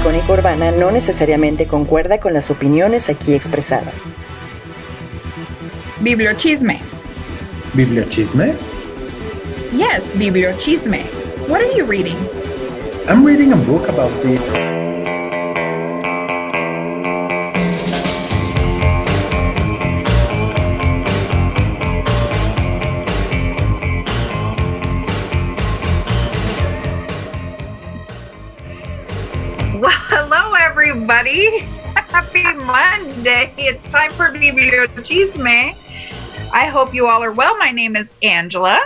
icónica urbana no necesariamente concuerda con las opiniones aquí expresadas. Bibliochisme. Bibliochisme? Yes, bibliochisme. What are you reading? I'm reading a book about this. It's time for Bibliochisme. I hope you all are well. My name is Angela.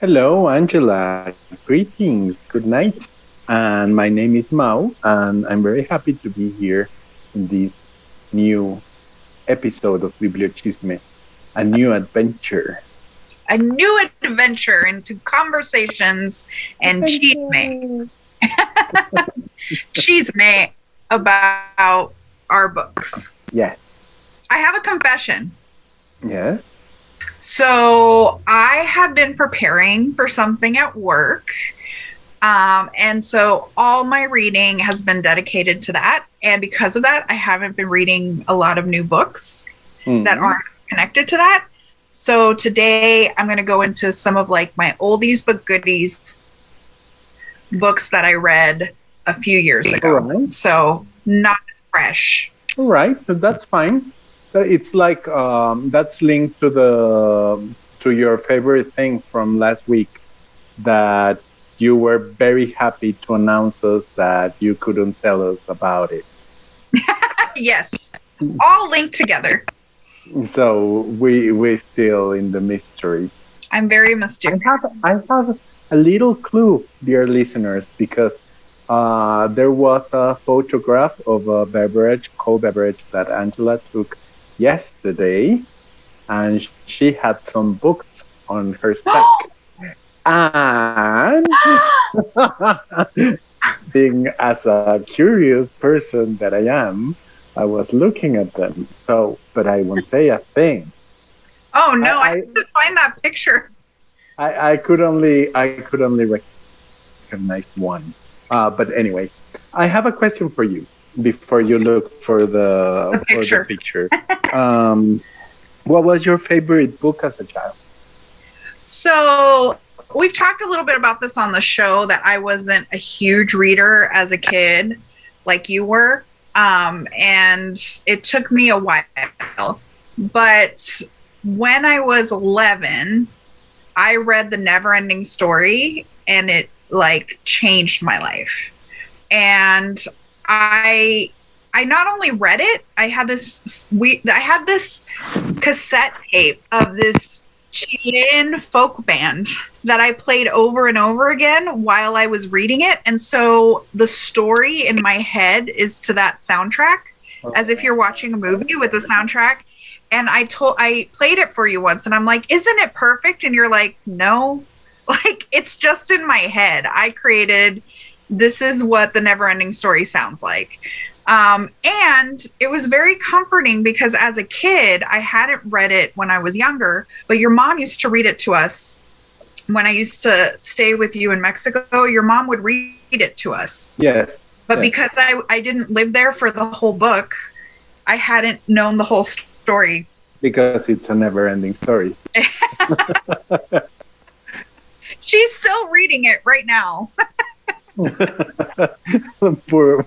Hello, Angela. Greetings. Good night. And my name is Mao, and I'm very happy to be here in this new episode of Bibliochisme, a new adventure. A new adventure into conversations and chisme. chisme about our books. Yes. I have a confession. Yes. So I have been preparing for something at work. Um, and so all my reading has been dedicated to that. And because of that, I haven't been reading a lot of new books that Mhm. aren't connected to that. So today I'm going to go into some of like my oldies but goodies books that I read a few years ago. Alright. So not fresh. All right, that's fine. It's like um, that's linked to the to your favorite thing from last week that you were very happy to announce us that you couldn't tell us about it. yes. All linked together. So we we're still in the mystery. I'm very I mysterious. have I have a little clue, dear listeners, because uh, there was a photograph of a beverage, cold beverage that Angela took yesterday, and she had some books on her stack. and being as a curious person that I am, I was looking at them. So, but I won't say a thing. Oh no, I, I- have to find that picture. I, I could only I could only recognize one. Uh, but anyway, I have a question for you before you look for the, The for picture. the picture. um, what was your favorite book as a child? So we've talked a little bit about this on the show that I wasn't a huge reader as a kid, like you were. Um, and it took me a while. But when I was 11, I read The Never Ending Story and it like changed my life. And I I not only read it, I had this we I had this cassette tape of this Chilean folk band that I played over and over again while I was reading it. And so the story in my head is to that soundtrack, as if you're watching a movie with the soundtrack. And I told I played it for you once and I'm like, isn't it perfect? And you're like, no. Like it's just in my head. I created this is what the never ending story sounds like. Um, and it was very comforting because as a kid, I hadn't read it when I was younger, but your mom used to read it to us when I used to stay with you in Mexico. Your mom would read it to us. Yes. But Yeah. because I, I didn't live there for the whole book, I hadn't known the whole story. Because it's a never-ending story. She's still reading it right now. for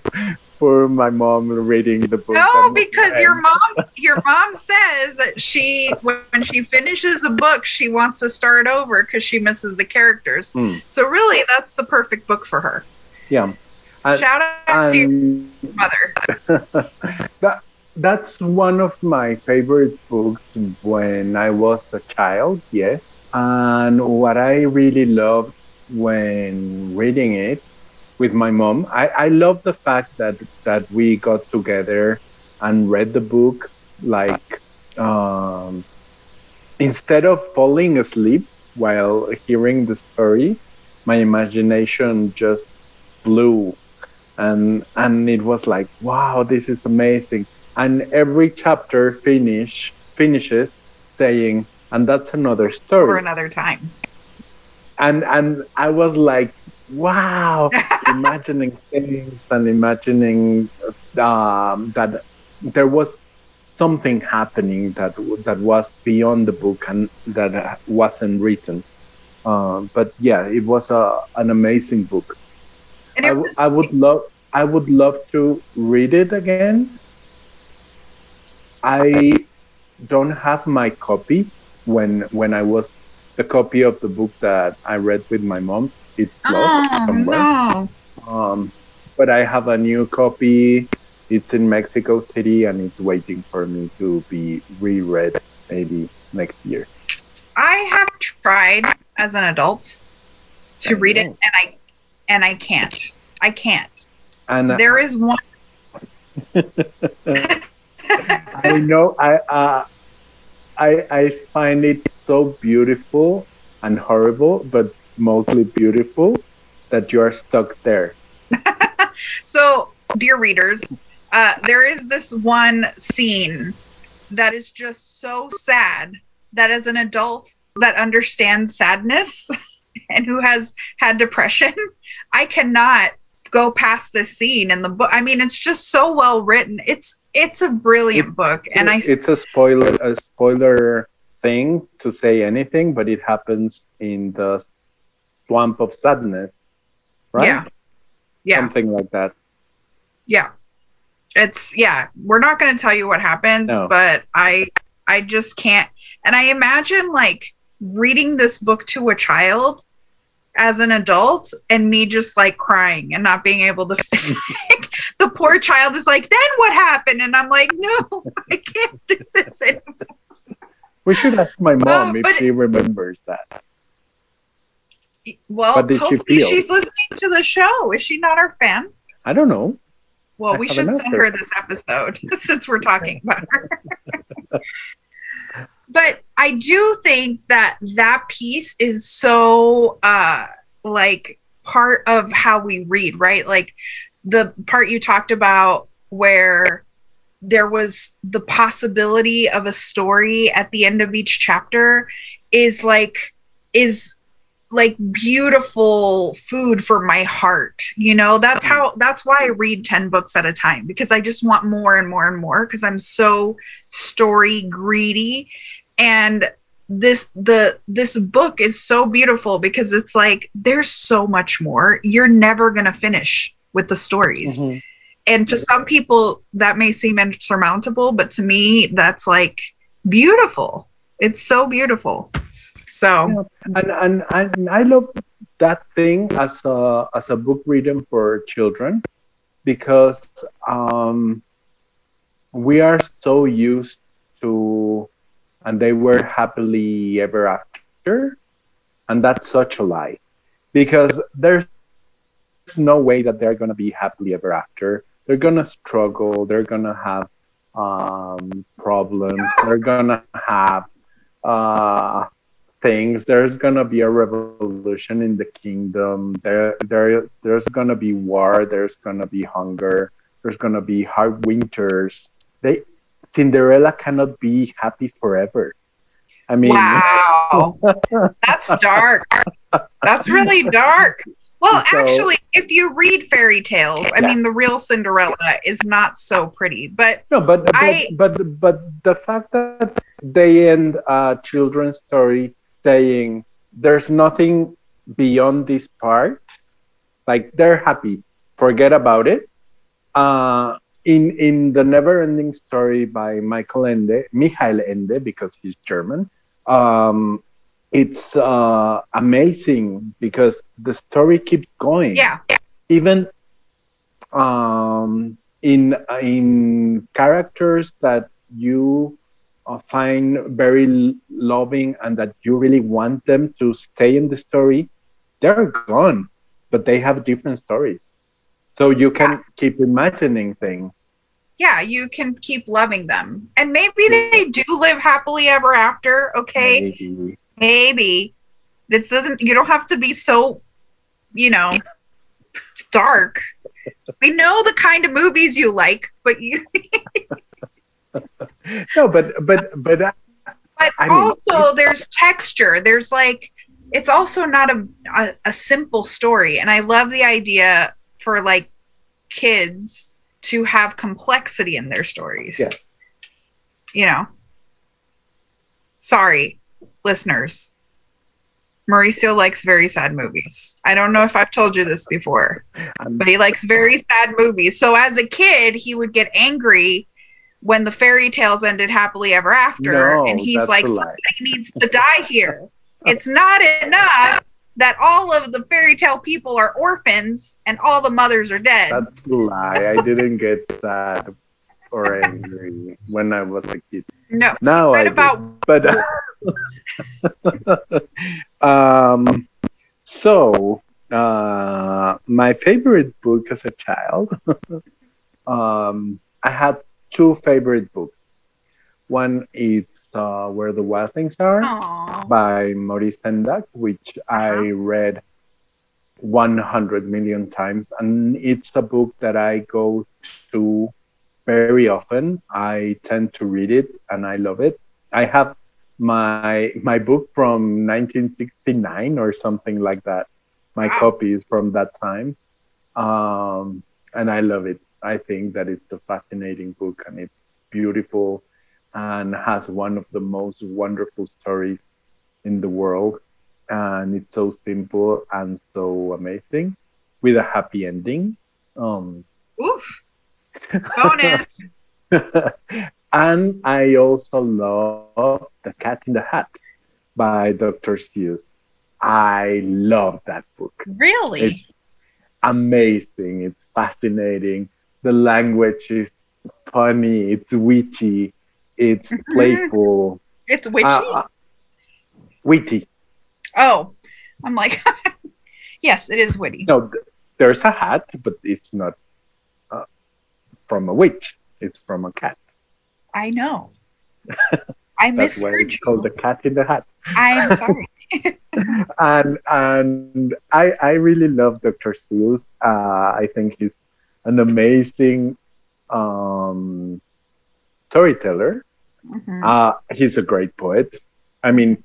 for my mom reading the book. No, because your mom your mom says that she when she finishes a book, she wants to start over because she misses the characters. Hmm. So really that's the perfect book for her. Yeah. Shout out to your mother. that that's one of my favorite books when I was a child, yes. And what I really loved when reading it with my mom, I, I love the fact that that we got together and read the book like um, instead of falling asleep while hearing the story, my imagination just blew. And and it was like wow this is amazing. And every chapter finish finishes saying and that's another story For another time. and and i was like wow, imagining things and imagining um, that there was something happening that that was beyond the book and that wasn't written. Uh, but yeah, it was a, an amazing book. And I, was, I would love I would love to read it again. I don't have my copy when when I was the copy of the book that I read with my mom. It's lost oh, somewhere. no. Um, but I have a new copy. It's in Mexico City and it's waiting for me to be reread maybe next year. I have tried as an adult to I read it and I and I can't. I can't. And There is one I know I uh, I I find it so beautiful and horrible, but mostly beautiful that you are stuck there. So, dear readers, uh, there is this one scene that is just so sad that as an adult that understands sadness and who has had depression, I cannot go past this scene in the book. I mean, it's just so well written. It's it's a brilliant book, and I it's a spoiler a spoiler thing to say anything, but it happens in the swamp of sadness, right? yeah yeah Something like that. yeah it's yeah we're not going to tell you what happens No. but i i just can't and i imagine like reading this book to a child as an adult and me just like crying and not being able to the poor child is like then what happened and i'm like no i can't do this anymore. We should ask my mom if but- she remembers that. well did she she's listening to the show is she not our fan I don't know. Well, I we should send her. her this episode since we're talking about her. But I do think that that piece is so uh like part of how we read, right? Like the part you talked about where there was the possibility of a story at the end of each chapter is like is like beautiful food for my heart you know that's how that's why i read 10 books at a time because i just want more and more and more because i'm so story greedy and this the this book is so beautiful because it's like there's so much more. You're never going to finish with the stories. Mhm. and to some people that may seem insurmountable but to me that's like beautiful. It's so beautiful. So And, and and I love that thing as a as a book reading for children because um, we are so used to and they were happily ever after. And that's such a lie because there's no way that they're going to be happily ever after. They're going to struggle. They're going to have um, problems. They're going to have uh, things. There's going to be a revolution in the kingdom. There there there's going to be war. There's going to be hunger. There's going to be hard winters. They cinderella cannot be happy forever. I mean wow. That's dark. That's really dark. Well So- actually if you read fairy tales i Yeah. mean the real cinderella is not so pretty but No, but but, I- but but the fact that they end a children's story saying there's nothing beyond this part, like they're happy, forget about it. Uh, in in the never-ending story by Michael Ende, Michael Ende, because he's German, um, it's uh, amazing because the story keeps going yeah even um, in in characters that you uh, find very loving and that you really want them to stay in the story, they're gone, but they have different stories. So you can keep imagining things. yeah you can keep loving them and maybe they do live happily ever after okay Maybe. maybe this doesn't you don't have to be so you know dark we know the kind of movies you like but you No, but but but uh, but I mean, also there's texture there's like it's also not a, a, a simple story. And I love the idea for like kids to have complexity in their stories. Yeah. You know, sorry, listeners. Mauricio likes very sad movies. I don't know if I've told you this before, but he likes very sad movies. So as a kid, he would get angry when the fairy tales ended happily ever after. No, and he's like, something needs to die here. It's not enough that all of the fairy tale people are orphans and all the mothers are dead. That's a lie. I didn't get sad or angry when I was a kid. no, Now right I about but um, so uh, my favorite book as a child um, i had two favorite books one is uh, where the wild things are Aw. by maurice sendak which i read 100 million times. And it's a book that i go to very often. I tend to read it and i love it. I have my my book from 1969 or something like that. My Wow. copy is from that time. Um, and i love it. I think that it's a fascinating book and it's beautiful and has one of the most wonderful stories in the world and it's so simple and so amazing with a happy ending um, Oof. Bonus. and I also love The Cat in the Hat by Dr. Seuss. I love that book. really? It's amazing. It's fascinating. The language is funny. It's witty. It's Mhm. playful. It's witchy? Uh, uh, witty. oh, I'm like, yes, it is witty. No, th- there's a hat, but it's not uh, from a witch. It's from a cat. I know. I That's why misheard it's you. called the cat in the hat. I'm sorry. and and I I really love Dr. Seuss. Uh, I think he's an amazing um, storyteller. Mhm. Uh, he's a great poet. I mean,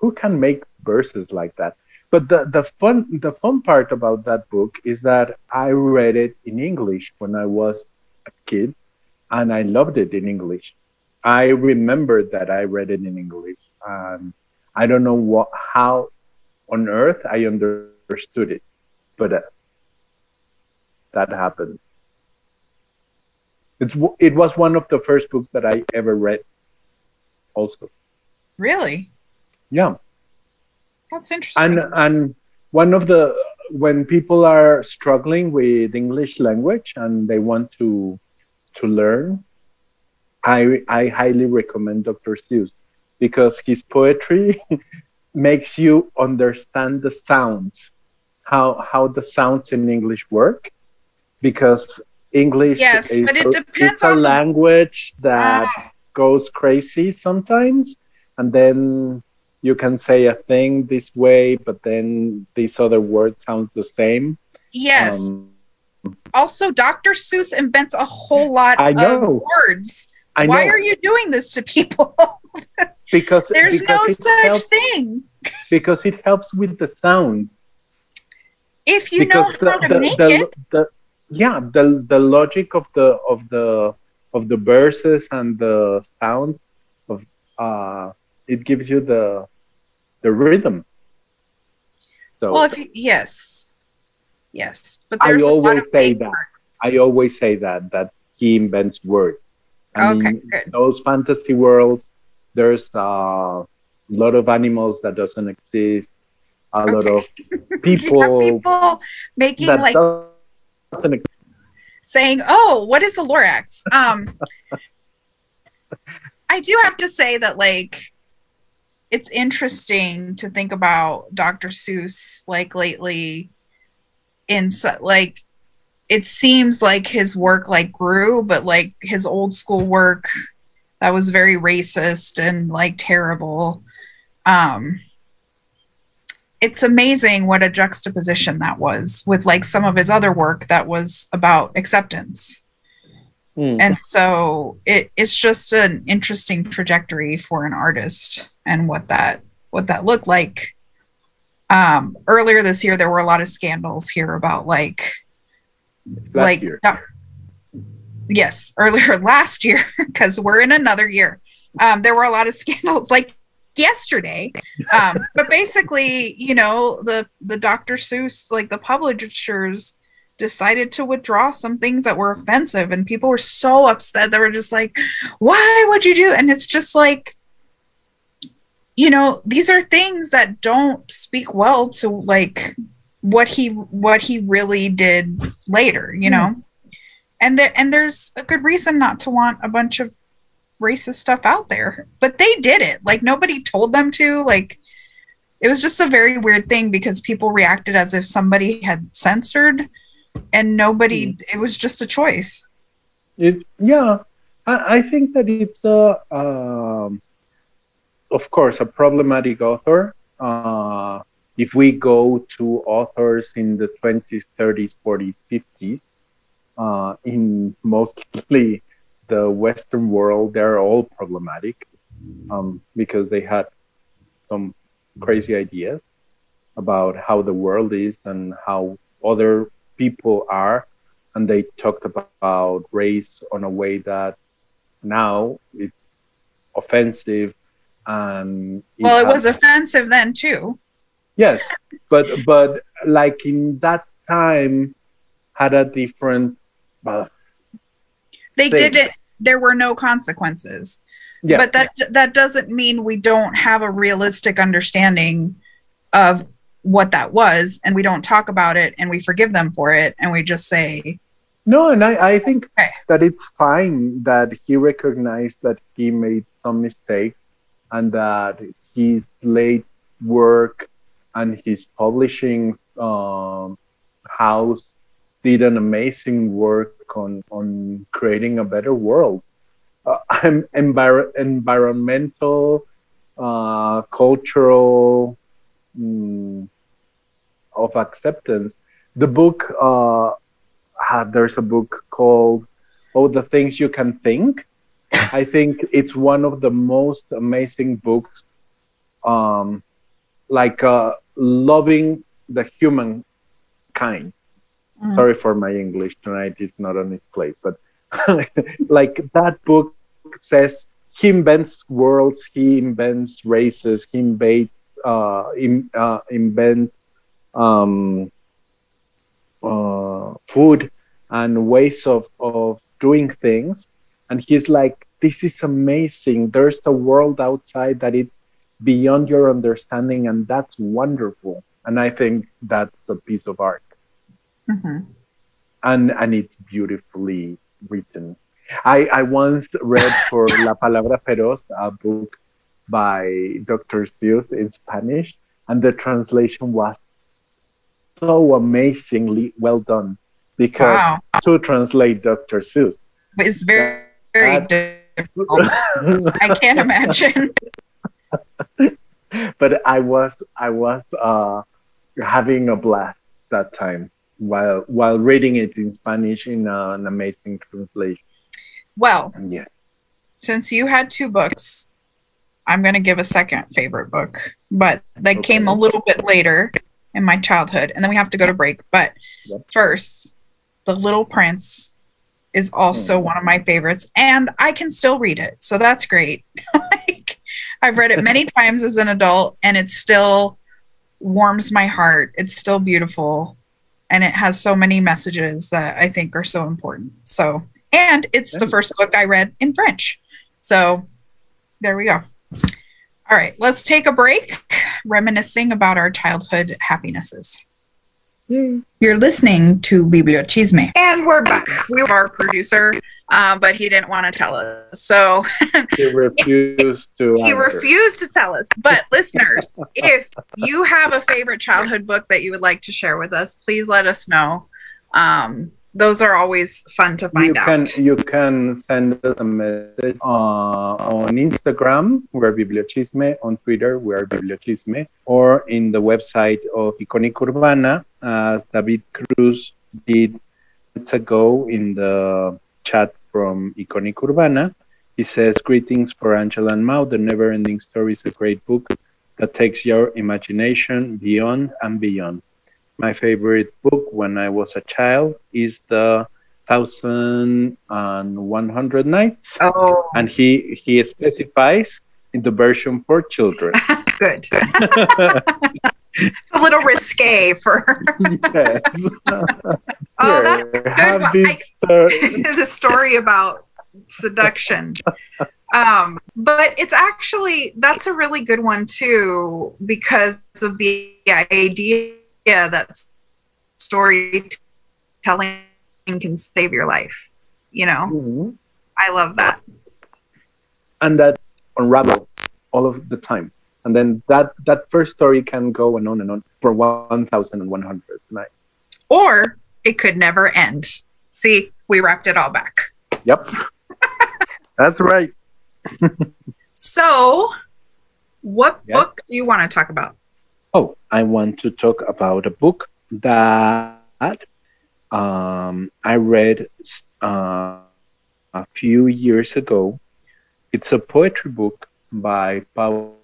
who can make verses like that? But the, the fun the fun part about that book is that I read it in English when I was a kid, and I loved it in English. I remember that I read it in English, and I don't know what how on earth I understood it, but uh, that happened. It's it was one of the first books that I ever read. Also, really? yeah. That's interesting. and and one of the when people are struggling with english language and they want to to learn i i highly recommend dr seuss because his poetry makes you understand the sounds how how the sounds in english work because english Yes, is but it a- depends it's a on language that Ah, goes crazy sometimes and then you can say a thing this way but then this other word sounds the same yes. Um, also, Dr. Seuss invents a whole lot I of words. i Why know are you doing this to people? because There's because no such helps, thing. because it helps with the sound If you know because how to the, make the, it, the yeah the the logic of the of the of the verses and the sounds of uh it gives you the the rhythm so well, if you, yes, yes, but I there's a lot always of say that. words. I always say that that he invents words. I Okay, mean, good. those fantasy worlds, there's a lot of animals that doesn't exist. A lot of people, people making like. Saying, "Oh, what is the Lorax?" Um, I do have to say that like it's interesting to think about Dr. Seuss like lately in like it seems like his work like grew, but like his old school work that was very racist and like terrible. Um, it's amazing what a juxtaposition that was with like some of his other work that was about acceptance Hmm. and so it, it's just an interesting trajectory for an artist and what that what that looked like um, earlier this year there were a lot of scandals here about like Last like year. uh, yes earlier last year because we're in another year um, there were a lot of scandals like yesterday. Um, but basically you know the the dr seuss like the publishers decided to withdraw some things that were offensive and people were so upset they were just like why would you do and it's just like you know these are things that don't speak well to like what he what he really did later you know? And there and there's a good reason not to want a bunch of racist stuff out there but they did it. Like nobody told them to like it was just a very weird thing because people reacted as if somebody had censored and nobody it was just a choice. It, yeah, I, I think that it's a, um, of course, a problematic author. Uh, if we go to authors in the 20s, 30s, 40s, 50s, uh, in mostly the Western world, they're all problematic um, because they had some crazy ideas about how the world is and how other people are and they talked about race on a way that now it's offensive and well it was offensive then too. Yes but but like in that time had a different well they did it. There were no consequences. Yeah. But that that doesn't mean we don't have a realistic understanding of what that was and we don't talk about it and we forgive them for it and we just say no and i i think Okay. that it's fine that he recognized that he made some mistakes and that his late work and his publishing um, house did an amazing work on on creating a better world. Uh, I'm envir- environmental, uh, cultural, mm, of acceptance. The book, uh, there's a book called "Oh, the Things You Can Think." I think it's one of the most amazing books, um, like uh, loving the human kind mm, sorry for my english tonight it's not on its place but like that book says he invents worlds he invents races he invents uh, in, uh, invents um, uh, food and ways of, of doing things. And he's like this is amazing. There's a world outside that it's beyond your understanding and that's wonderful. And i think that's a piece of art mhm. and and it's beautifully written. I I once read for La Palabra Feroz a book by Dr. Seuss in Spanish, and the translation was so amazingly well done because wow to translate Dr. Seuss. it's very very difficult i can't imagine but I was I was uh, having a blast that time while while reading it in Spanish in uh, an amazing translation. well yes. since you had two books i'm going to give a second favorite book but that came a little bit later in my childhood and then we have to go to break but Yep. first the little prince is also Hmm. one of my favorites and i can still read it so that's great like i've read it many times as an adult and it still warms my heart it's still beautiful and it has so many messages that i think are so important. So and it's the first book i read in french. So there we go. All right let's take a break reminiscing about our childhood happinesses Yay. you're listening to Bibliochisme. And we're back. We were our producer, uh, but he didn't want to tell us. So He refused to. he answer. refused to tell us. But listeners, if you have a favorite childhood book that you would like to share with us, please let us know. Um, those are always fun to You find can out. you can send us a message uh, on Instagram, we're Bibliochisme, on Twitter, we're Bibliochisme, or in the website of Iconic Urbana, as David Cruz did minutes ago in the chat from Iconic Urbana. He says, Greetings for Angela and Mao. The Never Ending Story is a great book that takes your imagination beyond and beyond. My favorite book when I was a child is the Thousand and One Hundred Nights, Oh, and he he specifies in the version for children. good. a little risque for yes. Oh, that's good have this, uh, the story about seduction. Um, but it's actually that's a really good one too because of the idea that storytelling can save your life. You know, mhm. I love that. and that unravel all of the time. And then that that first story can go and on and on for one thousand and one hundred nights. Or it could never end. See, we wrapped it all back. Yep, that's right. So, what Yes. book do you want to talk about? Oh, I want to talk about a book that um, I read uh, a few years ago. It's a poetry book by Paula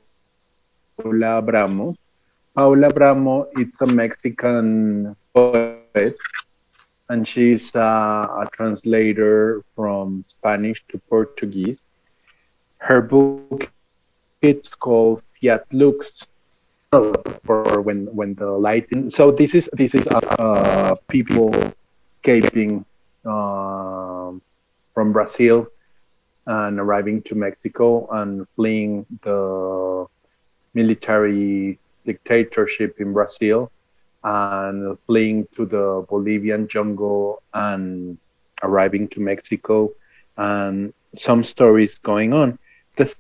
Abramo. Paula Abramo is a Mexican poet, and she's uh, a translator from Spanish to Portuguese. Her book it's called Fiat Lux, for when when the lighting. So this is this is uh, uh, people escaping um, from Brazil and arriving to Mexico and fleeing the military dictatorship in Brazil and fleeing to the Bolivian jungle and arriving to Mexico and some stories going on. The,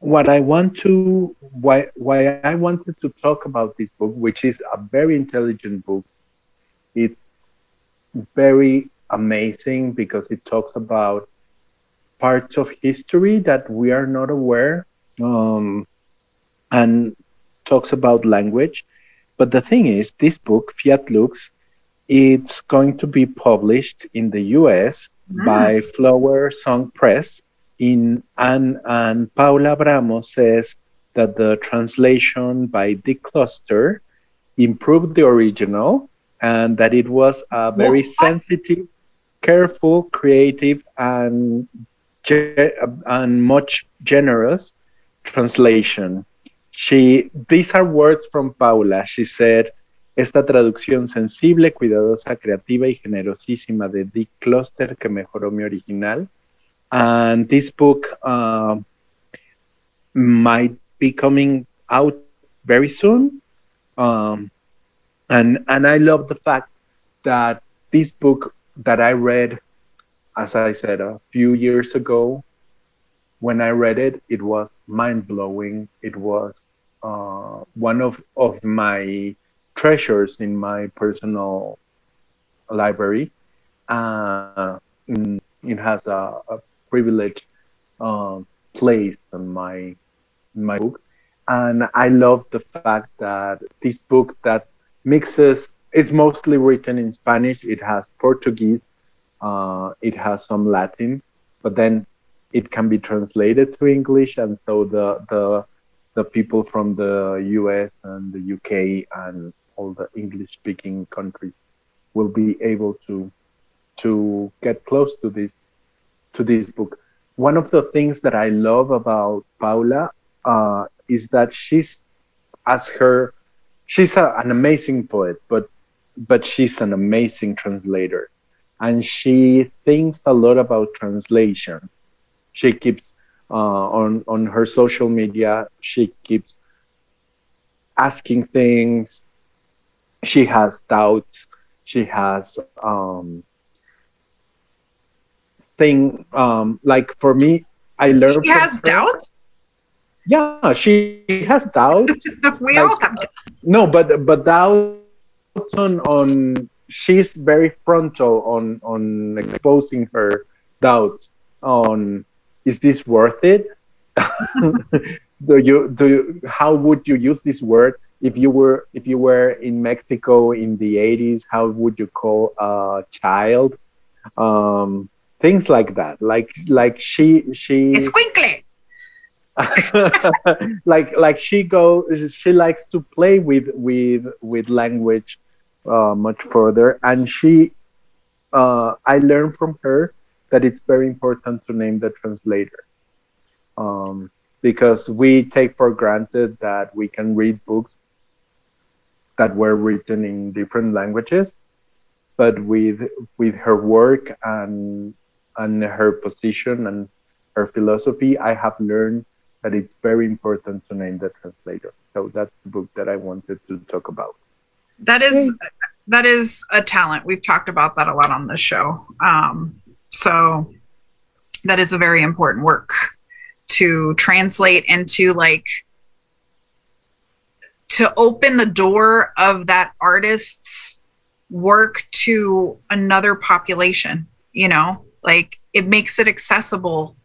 what I want to why why I wanted to talk about this book, which is a very intelligent book. It's very amazing because it talks about parts of history that we are not aware, um, and talks about language. But the thing is, this book, Fiat Lux, it's going to be published in the U.S. Mm. by Flower Song Press in and and Paula Abramo says that the translation by Dick Cluster improved the original and that it was a very What? sensitive, careful, creative, and and much generous translation. She these are words from Paula. She said. Esta traducción sensible, cuidadosa, creativa y generosísima de Dick Cluster que mejoró mi original and this book um, might be coming out very soon. Um, and and I love the fact that this book that I read, as I said a few years ago, when I read it, it was mind blowing. It was uh, one of of my treasures in my personal library. Uh, mm, it has a, a privileged um, place in my in my books, and I love the fact that this book that mixes it's mostly written in Spanish. It has Portuguese, uh, it has some Latin, but then it can be translated to English, and so the the the people from the U.S. and the U.K. and all the English-speaking countries will be able to to get close to this to this book. One of the things that I love about Paula uh, is that she's, as her, she's a, an amazing poet, but but she's an amazing translator, and she thinks a lot about translation. She keeps uh, on on her social media. She keeps asking things. She has doubts. She has um, thing um like for me i learned She has her- doubts. yeah she has doubts. We all have doubts. no but but doubts on on she's very frontal on on exposing her doubts on is this worth it? Do you do you, how would you use this word? If you were if you were in mexico in the 80s how would you call a child? Um things like that. Like like she she Escuincle. like like she go she likes to play with with with language uh, much further. And she uh, i learned from her that it's very important to name the translator. Um, because we take for granted that we can read books that were written in different languages but with with her work and and her position and her philosophy i have learned that it's very important to name the translator. So that's the book that I wanted to talk about. That is that is a talent. We've talked about that a lot on this show. Um, so that is a very important work to translate into like to open the door of that artist's work to another population you know like it makes it accessible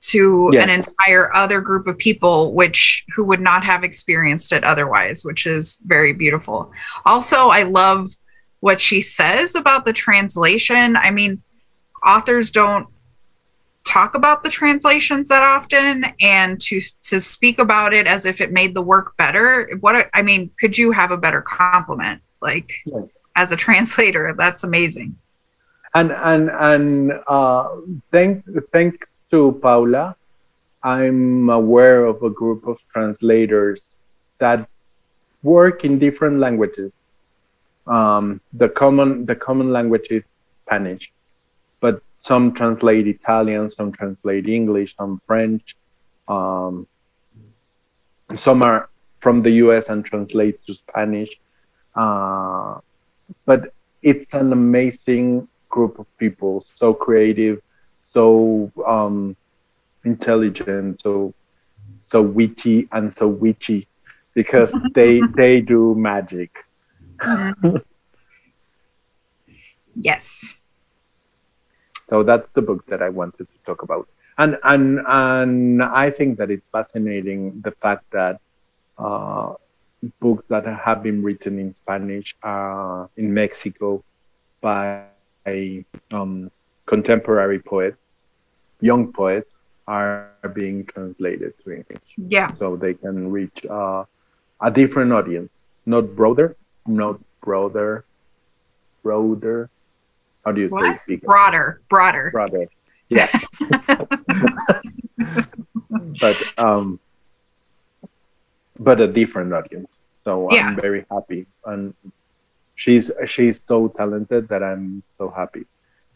to yes. an entire other group of people which who would not have experienced it otherwise which is very beautiful also i love what she says about the translation i mean authors don't talk about the translations that often and to to speak about it as if it made the work better what i mean could you have a better compliment like yes. as a translator that's amazing and and and uh thank thanks to Paula, I'm aware of a group of translators that work in different languages. Um, the common the common language is Spanish, but some translate Italian, some translate English, some French. Um, some are from the U.S. and translate to Spanish. Uh, but it's an amazing group of people, so creative, so um, intelligent, so so witty and so witchy because they they do magic. yes. So that's the book that I wanted to talk about. And and and I think that it's fascinating the fact that uh, books that have been written in Spanish uh, in Mexico by um, contemporary poets young poets are being translated to English. Yeah. So they can reach uh, a different audience, not broader, not broader, broader. How do you what? say? Broader, broader. Broader. Yeah. but um, but a different audience. So yeah. I'm very happy, and she's she's so talented that I'm so happy.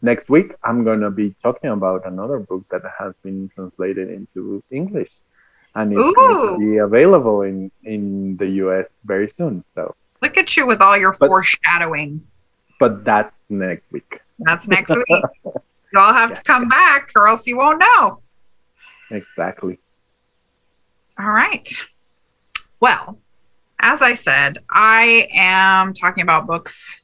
Next week i'm going to be talking about another book that has been translated into english and it's Ooh. going to be available in in the us very soon so. Look at you with all your but, foreshadowing. but that's next week. That's next week. Y'all have yeah, to come yeah. back or else you won't know. Exactly. All right. Well as i said i am talking about books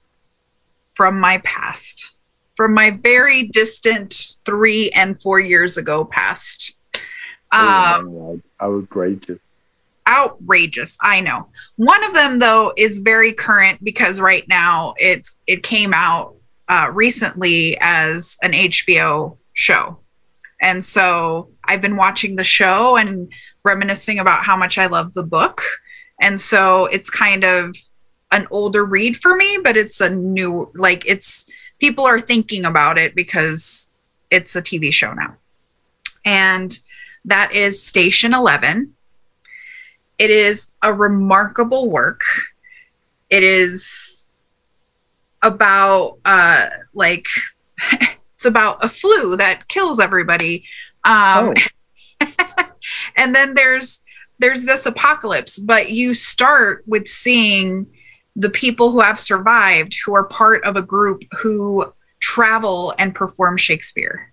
from my past from my very distant three and four years ago past. Um, oh, outrageous. Outrageous. I know. One of them though is very current because right now it's it came out uh, recently as an HBO show, and so I've been watching the show and reminiscing about how much I love the book, and so it's kind of an older read for me, but it's a new like it's people are thinking about it because it's a TV show now. And that is Station 11. It is a remarkable work. It is about uh like it's about a flu that kills everybody. Um oh. and then there's there's this apocalypse, but you start with seeing the people who have survived who are part of a group who travel and perform Shakespeare.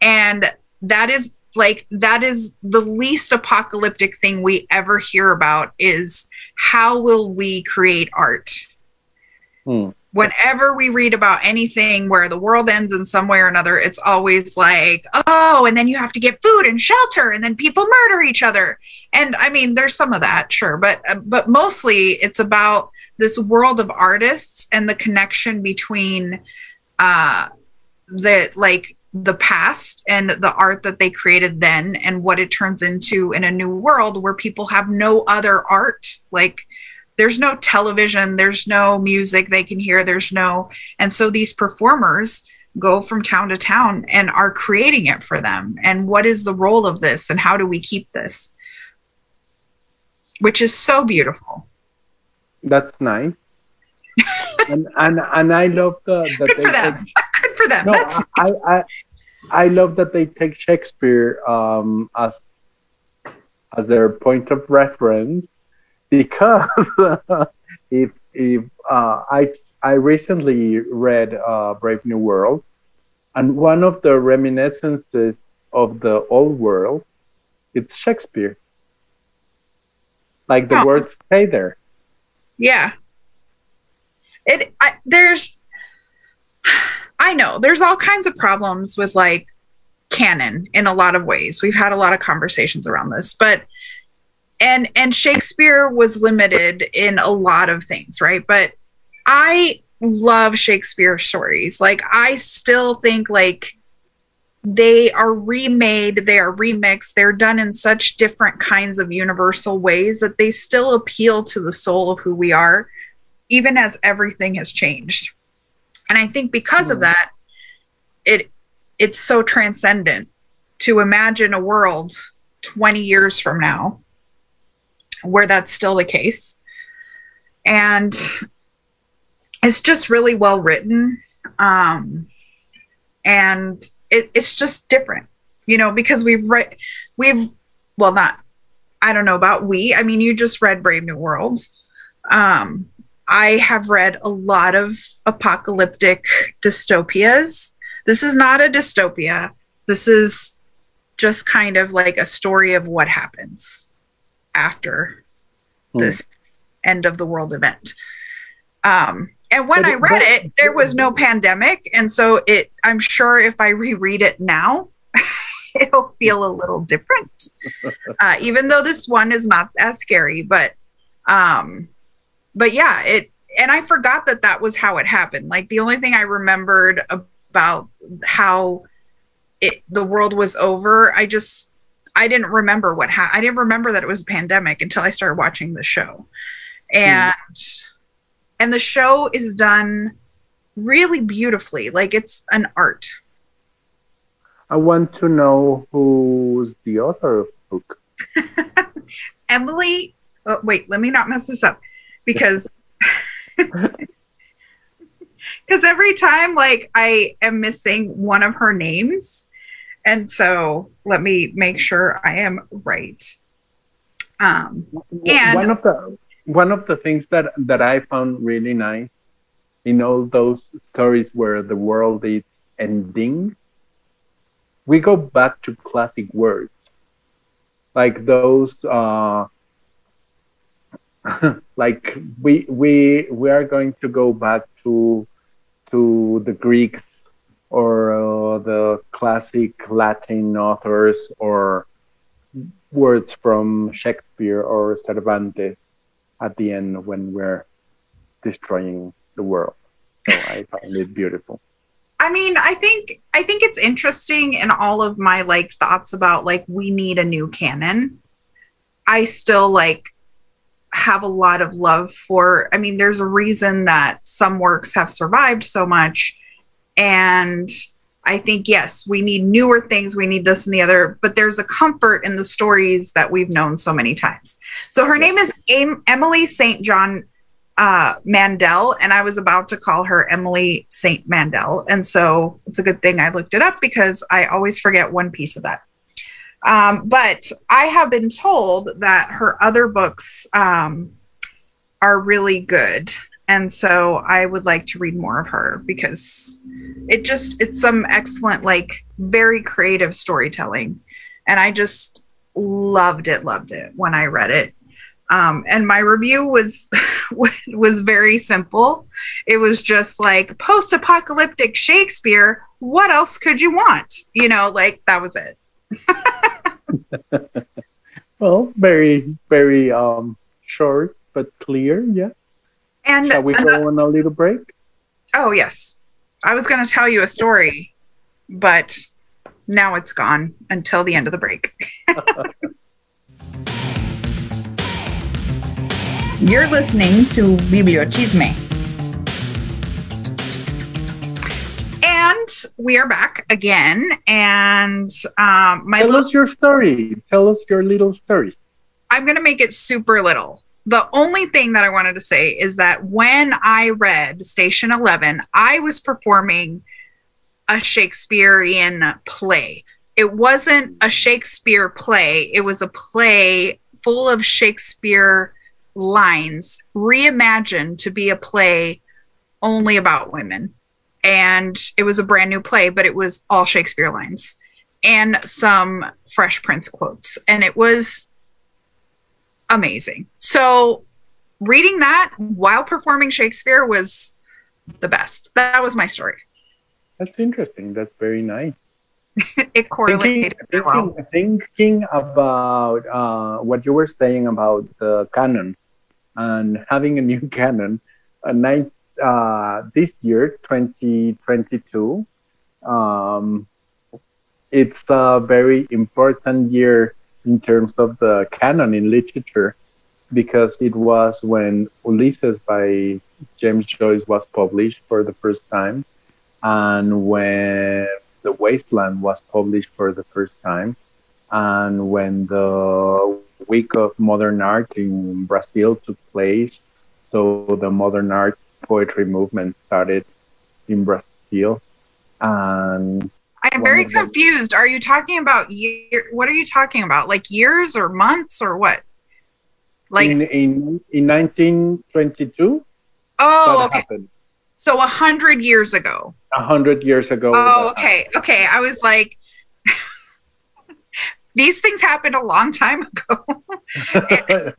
And that is like that is the least apocalyptic thing we ever hear about is how will we create art? Hmm. Whenever we read about anything where the world ends in some way or another, it's always like, oh, and then you have to get food and shelter, and then people murder each other. And I mean, there's some of that, sure, but but mostly it's about this world of artists and the connection between uh the like the past and the art that they created then and what it turns into in a new world where people have no other art like there's no television there's no music they can hear there's no and so these performers go from town to town and are creating it for them. And what is the role of this and how do we keep this? Which is so beautiful. That's nice. And and and i love the, the good for them. take, good for them. No, I, I i love that they take shakespeare um as as their point of reference because if if uh, I I recently read uh, Brave New World, and one of the reminiscences of the old world, it's Shakespeare. Like the oh. words stay there. Yeah. It I, there's I know there's all kinds of problems with like canon in a lot of ways. We've had a lot of conversations around this, but and and Shakespeare was limited in a lot of things, right? But I love Shakespeare stories. Like I still think like they are remade, they are remixed, they're done in such different kinds of universal ways that they still appeal to the soul of who we are, even as everything has changed. And I think because mm. of that, it it's so transcendent to imagine a world 20 years from now where that's still the case. And it's just really well written. Um, and it, it's just different, you know, because we've read, we've, well, not, I don't know about we. I mean, you just read Brave New World. Um, I have read a lot of apocalyptic dystopias. This is not a dystopia. This is just kind of like a story of what happens after hmm. this end of the world event. Um, and when but, I read but, it, there was no pandemic, and so it. I'm sure if I reread it now, it'll feel a little different. Uh, even though this one is not as scary, but um, but yeah, it. And I forgot that that was how it happened. Like the only thing I remembered about how it the world was over, I just I didn't remember what ha- I didn't remember that it was a pandemic until I started watching the show. And mm. and the show is done really beautifully. Like it's an art. I want to know who's the author of the book. Emily, oh, wait, let me not mess this up because because every time like I am missing one of her names, and so let me make sure I am right. Um, and one of the one of the things that that I found really nice in all those stories where the world is ending, we go back to classic words, like those. Uh, like we we we are going to go back to to the Greeks or uh, the classic Latin authors or words from Shakespeare or Cervantes at the end when we're destroying the world. So I find it beautiful. I mean, I think I think it's interesting in all of my like thoughts about like we need a new canon. I still like have a lot of love for I mean, there's a reason that some works have survived so much and I think, yes, we need newer things. We need this and the other, but there's a comfort in the stories that we've known so many times. So her name is Emily St. John uh, Mandel, and I was about to call her Emily St. Mandel. And so it's a good thing I looked it up because I always forget one piece of that. Um, but I have been told that her other books um, are really good and so i would like to read more of her because it just it's some excellent like very creative storytelling. And i just loved it loved it when i read it. Um, and my review was was very simple. It was just like post-apocalyptic shakespeare what else could you want? You know like that was it. Well very very um short but clear yeah and shall we go on a little break? Oh yes, I was going to tell you a story but now it's gone until the end of the break. You're listening to Bibliochisme. And we are back again. And um, my Tell little, us your story. Tell us your little story. I'm going to make it super little. The only thing that I wanted to say is that when I read Station 11, I was performing a Shakespearean play. It wasn't a Shakespeare play, it was a play full of Shakespeare lines reimagined to be a play only about women. And it was a brand new play, but it was all Shakespeare lines and some Fresh Prince quotes. And it was amazing. So reading that while performing Shakespeare was the best. That was my story. That's interesting. That's very nice. it Thinking, correlated very well. thinking, thinking about uh, what you were saying about the canon and having a new canon, a night, uh, this year, 2022, um, it's a very important year in terms of the canon in literature because it was when Ulysses by James Joyce was published for the first time and when The Wasteland was published for the first time and when the week of modern art in Brazil took place. So the modern art poetry movement started in Brazil and I am very confused. Are you talking about year? What are you talking about? Like years or months or what? Like in, in in 1922 oh, okay. happened So a hundred years ago. a hundred years ago Oh, okay, okay. I was like, these things happened a long time ago.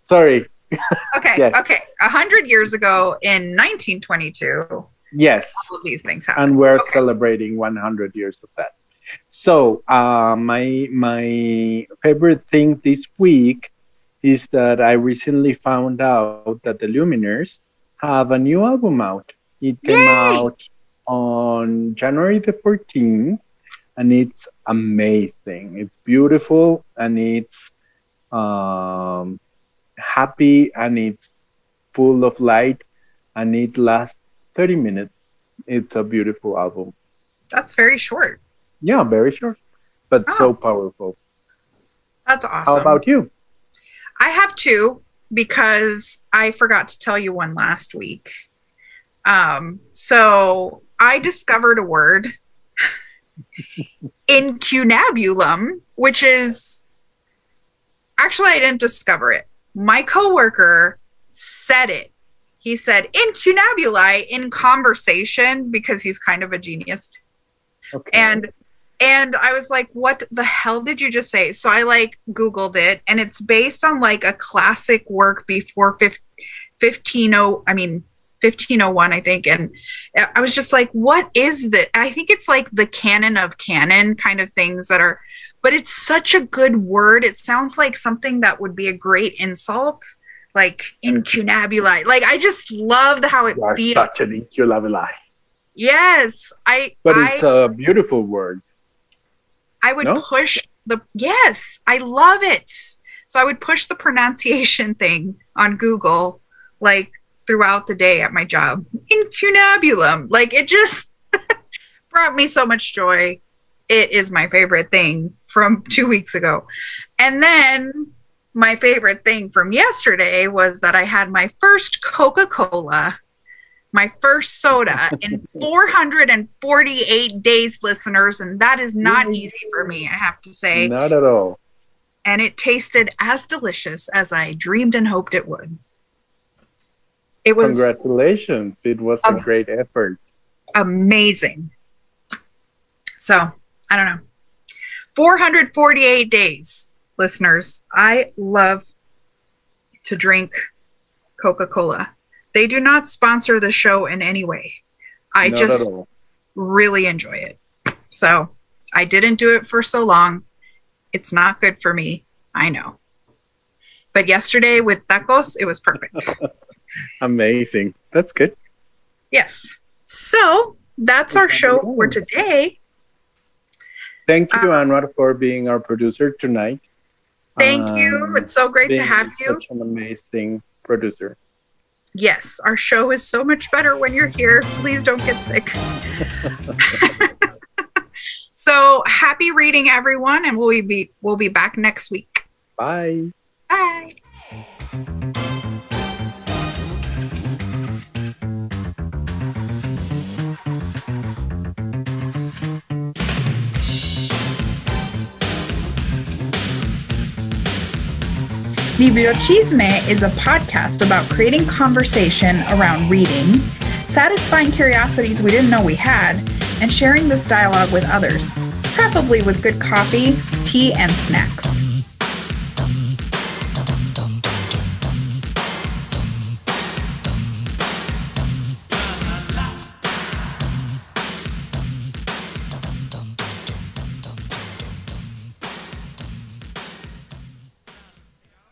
sorry okay, Yes. okay. A hundred years ago in 1922, yes all of these things happened. and we're Okay. celebrating 100 years of that so uh, my my favorite thing this week is that i recently found out that the Lumineers have a new album out it came Yay! out on january the 14th and it's amazing it's beautiful and it's um, happy and it's full of light and it lasts 30 minutes it's a beautiful album That's very short. yeah very short but Oh. so powerful That's awesome. how about you I have two because I forgot to tell you one last week. Um, so I discovered a word, incunabulum, which is actually I didn't discover it. My coworker said it. He said in incunabuli in conversation because he's kind of a genius. Okay. And and i was like what the hell did you just say? So i like googled it and it's based on like a classic work before 15, 150 i mean 1501 i think. And i was just like what is that i think it's like the canon of canon kind of things that are but it's such a good word. It sounds like something that would be a great insult like incunabuli like i just loved how it you feels such an incunabuli yes i but I, it's a beautiful word I would No? push the yes, I love it. So I would push the pronunciation thing on Google like throughout the day at my job. Incunabulum. Like it just brought me so much joy. It is my favorite thing from 2 weeks ago. And then my favorite thing from yesterday was that I had my first Coca-Cola my first soda in 448 days, listeners, and that is not easy for me, I have to say. not at all And it tasted as delicious as I dreamed and hoped it would. It was congratulations it was a Um, great effort amazing. So, I don't know. 448 days, listeners. I love to drink Coca Cola. They do not sponsor the show in any way. I not just really enjoy it. So I didn't do it for so long. It's not good for me. I know. But yesterday with tacos, it was perfect. amazing that's good yes. So that's our show for today. Thank you, um, Anwar, for being our producer tonight. Thank um, you. It's so great to have you. Such an amazing producer. Yes, our show is so much better when you're here. Please don't get sick. so happy reading, everyone, and we'll be we'll be back next week. Bye. Bye. Librochisme is a podcast about creating conversation around reading, satisfying curiosities we didn't know we had, and sharing this dialogue with others, preferably with good coffee, tea, and snacks.